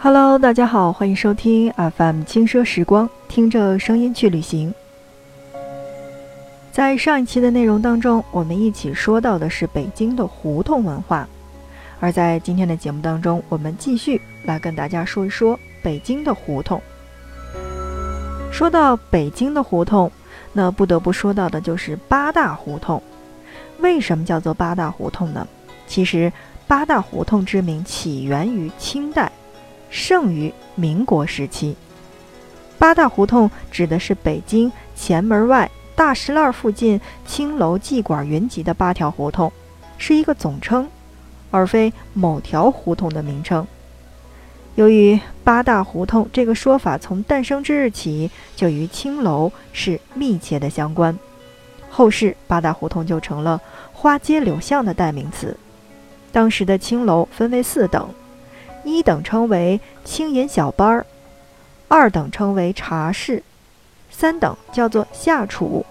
Hello，大家好，欢迎收听 FM 轻奢时光，听着声音去旅行。在上一期的内容当中，我们一起说到的是北京的胡同文化，而在今天的节目当中，我们继续来跟大家说一说北京的胡同。说到北京的胡同，那不得不说到的就是八大胡同。为什么叫做八大胡同呢？其实八大胡同之名起源于清代。盛于民国时期，八大胡同指的是北京前门外大石栏附近青楼妓馆云集的八条胡同，是一个总称，而非某条胡同的名称。由于八大胡同这个说法从诞生之日起就与青楼是密切的相关，后世八大胡同就成了花街柳巷的代名词。当时的青楼分为四等。一等称为青银小班儿，二等称为茶室，三等叫做下厨，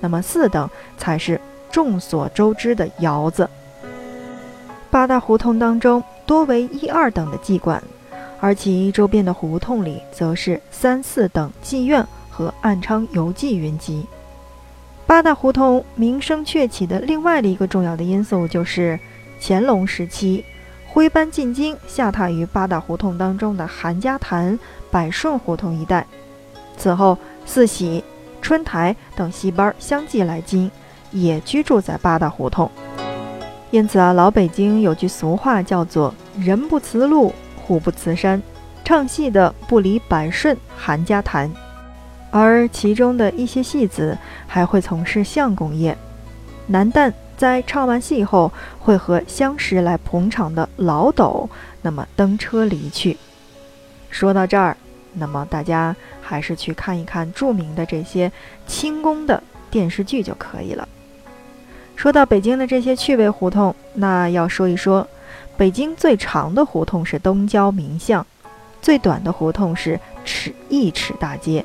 那么四等才是众所周知的窑子。八大胡同当中多为一二等的妓馆，而其周边的胡同里则是三四等妓院和暗娼游妓云集。八大胡同名声鹊起的另外的一个重要的因素就是乾隆时期。徽班进京，下榻于八大胡同当中的韩家潭、百顺胡同一带。此后，四喜、春台等戏班相继来京，也居住在八大胡同。因此啊，老北京有句俗话叫做“人不辞路，虎不辞山”，唱戏的不离百顺、韩家潭，而其中的一些戏子还会从事相公业。男旦。在唱完戏后，会和相识来捧场的老斗，那么登车离去。说到这儿，那么大家还是去看一看著名的这些清宫的电视剧就可以了。说到北京的这些趣味胡同，那要说一说，北京最长的胡同是东郊民巷，最短的胡同是尺一尺大街，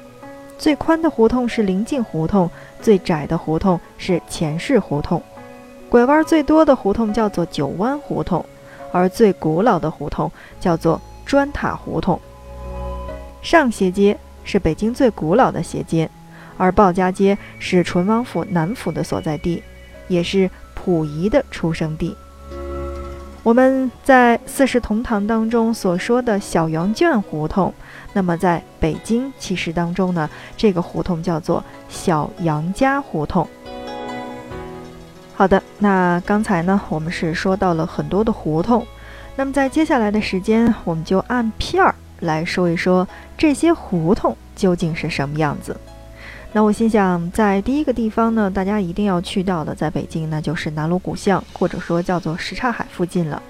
最宽的胡同是临近胡同，最窄的胡同是前市胡同。拐弯最多的胡同叫做九弯胡同，而最古老的胡同叫做砖塔胡同。上斜街是北京最古老的斜街，而鲍家街是淳王府南府的所在地，也是溥仪的出生地。我们在《四世同堂》当中所说的小羊圈胡同，那么在北京其实当中呢，这个胡同叫做小杨家胡同。好的，那刚才呢，我们是说到了很多的胡同，那么在接下来的时间，我们就按片儿来说一说这些胡同究竟是什么样子。那我心想，在第一个地方呢，大家一定要去到的，在北京，那就是南锣鼓巷，或者说叫做什刹海附近了，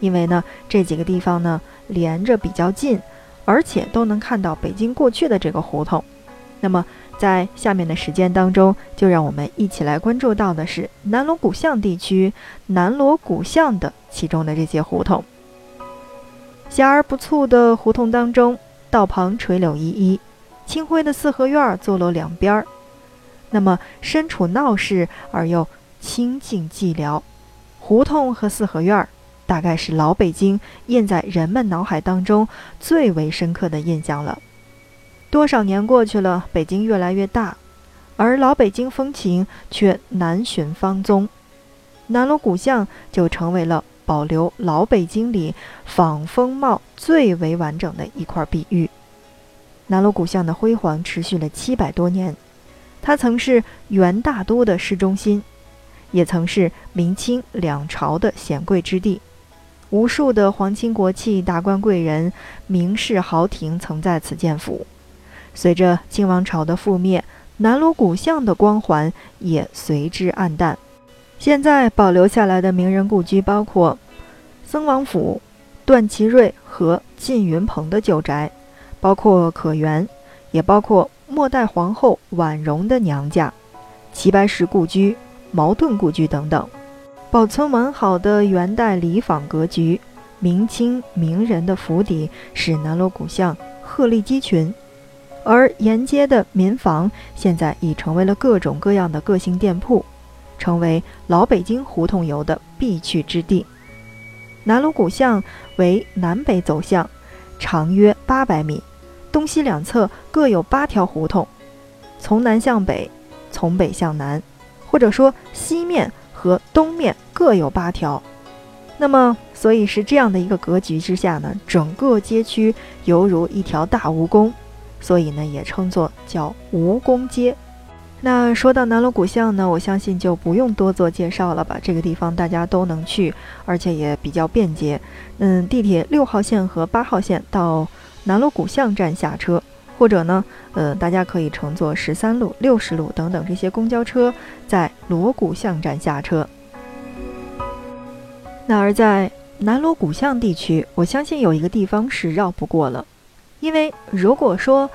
因为呢，这几个地方呢连着比较近，而且都能看到北京过去的这个胡同。那么。在下面的时间当中，就让我们一起来关注到的是南锣鼓巷地区南锣鼓巷的其中的这些胡同。狭而不促的胡同当中，道旁垂柳依依，清辉的四合院坐落两边儿。那么身处闹市而又清静寂寥，胡同和四合院大概是老北京印在人们脑海当中最为深刻的印象了。多少年过去了，北京越来越大，而老北京风情却难寻芳踪。南锣鼓巷就成为了保留老北京里仿风貌最为完整的一块碧玉。南锣鼓巷的辉煌持续了七百多年，它曾是元大都的市中心，也曾是明清两朝的显贵之地，无数的皇亲国戚、达官贵人、名士豪庭曾在此建府。随着清王朝的覆灭，南锣鼓巷的光环也随之暗淡。现在保留下来的名人故居包括曾王府、段祺瑞和靳云鹏的旧宅，包括可园，也包括末代皇后婉容的娘家、齐白石故居、茅盾故居等等。保存完好的元代礼坊格局、明清名人的府邸，使南锣鼓巷鹤立鸡群。而沿街的民房现在已成为了各种各样的个性店铺，成为老北京胡同游的必去之地。南锣鼓巷为南北走向，长约八百米，东西两侧各有八条胡同，从南向北，从北向南，或者说西面和东面各有八条。那么，所以是这样的一个格局之下呢，整个街区犹如一条大蜈蚣，所以呢也称作叫蜈蚣街。那说到南锣鼓巷呢，我相信就不用多做介绍了吧。这个地方大家都能去，而且也比较便捷。嗯，地铁六号线和八号线到南锣鼓巷站下车，或者呢，呃，大家可以乘坐十三路、六十路等等这些公交车，在锣鼓巷站下车。那而在南锣鼓巷地区，我相信有一个地方是绕不过了，因为如果说。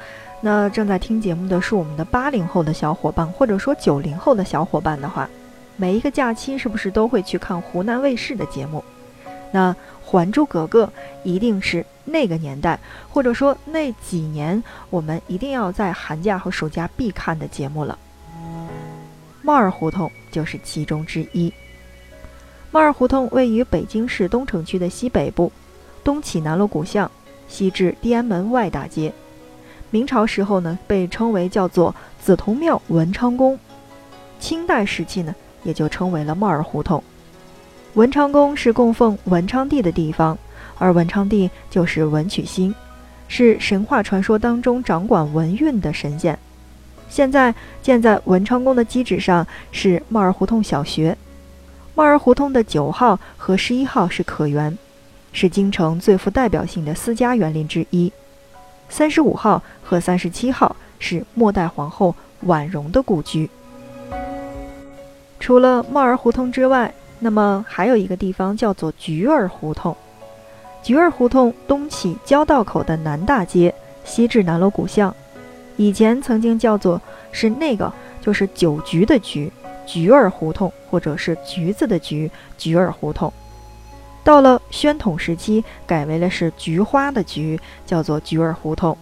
那正在听节目的是我们的八零后的小伙伴，或者说九零后的小伙伴的话，每一个假期是不是都会去看湖南卫视的节目？那《还珠格格》一定是那个年代，或者说那几年我们一定要在寒假和暑假必看的节目了。猫儿胡同就是其中之一。猫儿胡同位于北京市东城区的西北部，东起南锣鼓巷，西至地安门外大街。明朝时候呢，被称为叫做紫铜庙文昌宫；清代时期呢，也就称为了帽儿胡同。文昌宫是供奉文昌帝的地方，而文昌帝就是文曲星，是神话传说当中掌管文运的神仙。现在建在文昌宫的基址上是帽儿胡同小学。帽儿胡同的九号和十一号是可园，是京城最富代表性的私家园林之一。三十五号和三十七号是末代皇后婉容的故居。除了帽儿胡同之外，那么还有一个地方叫做菊儿胡同。菊儿胡同东起交道口的南大街，西至南锣鼓巷。以前曾经叫做是那个，就是酒局的局，菊儿胡同，或者是橘子的橘，菊儿胡同。到了宣统时期，改为了是菊花的菊，叫做菊儿胡同。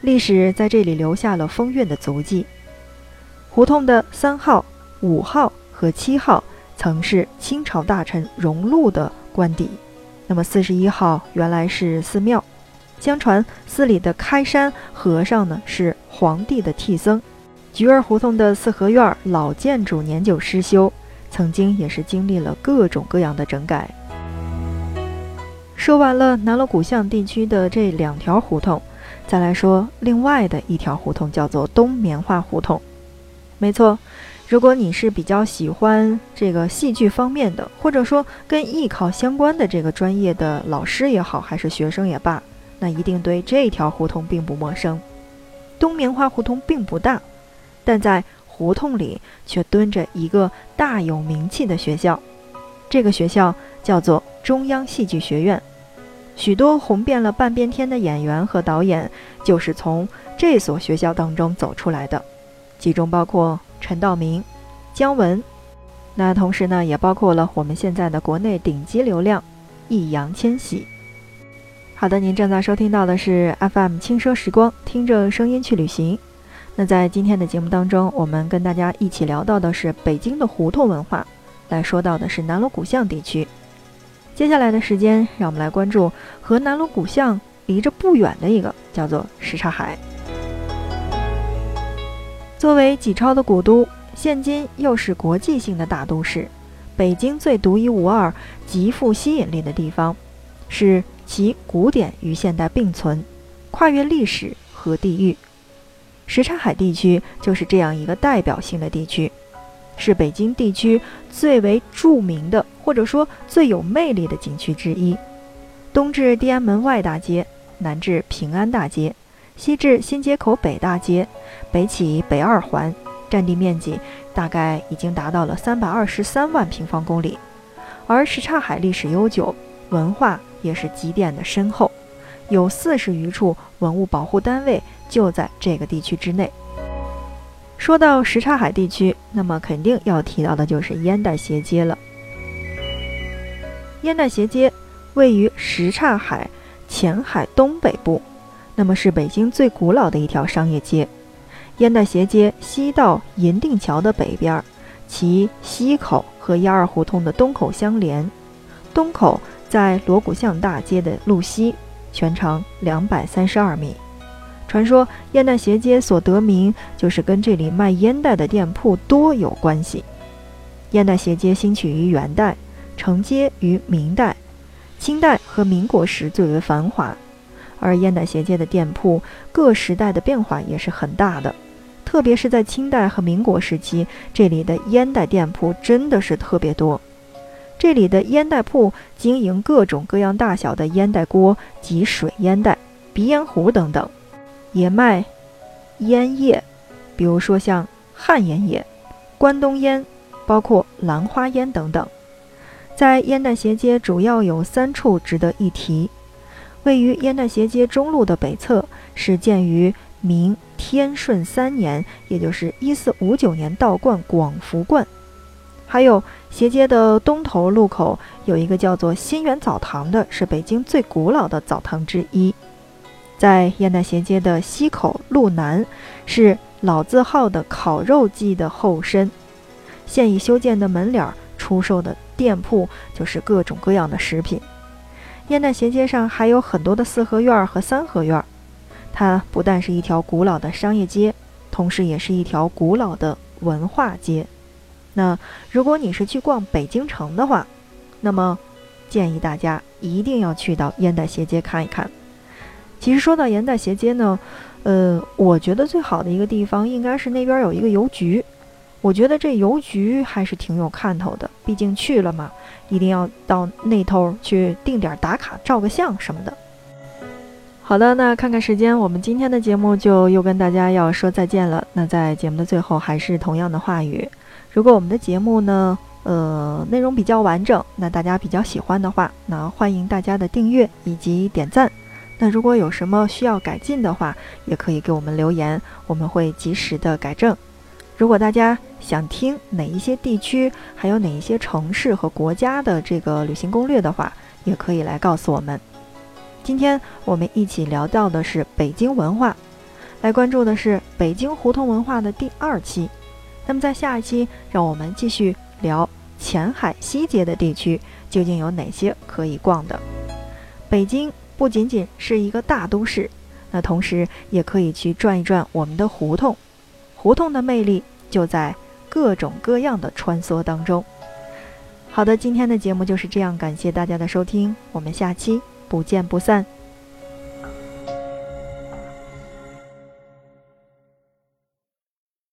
历史在这里留下了风韵的足迹。胡同的三号、五号和七号曾是清朝大臣荣禄的官邸，那么四十一号原来是寺庙。相传寺里的开山和尚呢是皇帝的替僧。菊儿胡同的四合院老建筑年久失修，曾经也是经历了各种各样的整改。说完了南锣鼓巷地区的这两条胡同，再来说另外的一条胡同，叫做东棉花胡同。没错，如果你是比较喜欢这个戏剧方面的，或者说跟艺考相关的这个专业的老师也好，还是学生也罢，那一定对这条胡同并不陌生。东棉花胡同并不大，但在胡同里却蹲着一个大有名气的学校，这个学校叫做中央戏剧学院。许多红遍了半边天的演员和导演，就是从这所学校当中走出来的，其中包括陈道明、姜文，那同时呢，也包括了我们现在的国内顶级流量易烊千玺。好的，您正在收听到的是 FM 轻奢时光，听着声音去旅行。那在今天的节目当中，我们跟大家一起聊到的是北京的胡同文化，来说到的是南锣鼓巷地区。接下来的时间，让我们来关注和南锣鼓巷离着不远的一个叫做什刹海。作为几超的古都，现今又是国际性的大都市，北京最独一无二、极富吸引力的地方，是其古典与现代并存，跨越历史和地域。什刹海地区就是这样一个代表性的地区。是北京地区最为著名的，或者说最有魅力的景区之一。东至地安门外大街，南至平安大街，西至新街口北大街，北起北二环，占地面积大概已经达到了三百二十三万平方公里。而什刹海历史悠久，文化也是积淀的深厚，有四十余处文物保护单位就在这个地区之内。说到什刹海地区，那么肯定要提到的就是烟袋斜街了。烟袋斜街位于什刹海前海东北部，那么是北京最古老的一条商业街。烟袋斜街西到银锭桥的北边，其西口和幺二胡同的东口相连。东口在锣鼓巷大街的路西，全长两百三十二米。传说烟袋斜街所得名，就是跟这里卖烟袋的店铺多有关系。烟袋斜街兴起于元代，承接于明代，清代和民国时最为繁华。而烟袋斜街的店铺各时代的变化也是很大的，特别是在清代和民国时期，这里的烟袋店铺真的是特别多。这里的烟袋铺经营各种各样大小的烟袋锅及水烟袋、鼻烟壶等等，也卖烟叶，比如说像旱烟叶、关东烟，包括兰花烟等等。在烟袋斜街主要有三处值得一提。位于烟袋斜街中路的北侧，是建于明天顺三年，也就是一四五九年道观广福观。还有斜街的东头路口有一个叫做新源澡堂的，是北京最古老的澡堂之一。在烟袋斜街的西口路南，是老字号的烤肉记的后身，现已修建的门脸出售的店铺就是各种各样的食品。烟袋斜街上还有很多的四合院和三合院，它不但是一条古老的商业街，同时也是一条古老的文化街。那如果你是去逛北京城的话，那么建议大家一定要去到烟袋斜街看一看。其实说到盐袋斜街呢，呃，我觉得最好的一个地方应该是那边有一个邮局。我觉得这邮局还是挺有看头的，毕竟去了嘛，一定要到那头去定点打卡、照个相什么的。好的，那看看时间，我们今天的节目就又跟大家要说再见了。那在节目的最后，还是同样的话语：如果我们的节目呢，呃，内容比较完整，那大家比较喜欢的话，那欢迎大家的订阅以及点赞。那如果有什么需要改进的话，也可以给我们留言，我们会及时的改正。如果大家想听哪一些地区，还有哪一些城市和国家的这个旅行攻略的话，也可以来告诉我们。今天我们一起聊到的是北京文化，来关注的是北京胡同文化的第二期。那么在下一期，让我们继续聊前海西街的地区究竟有哪些可以逛的。北京不仅仅是一个大都市，那同时也可以去转一转我们的胡同。胡同的魅力就在各种各样的穿梭当中。好的，今天的节目就是这样，感谢大家的收听，我们下期不见不散。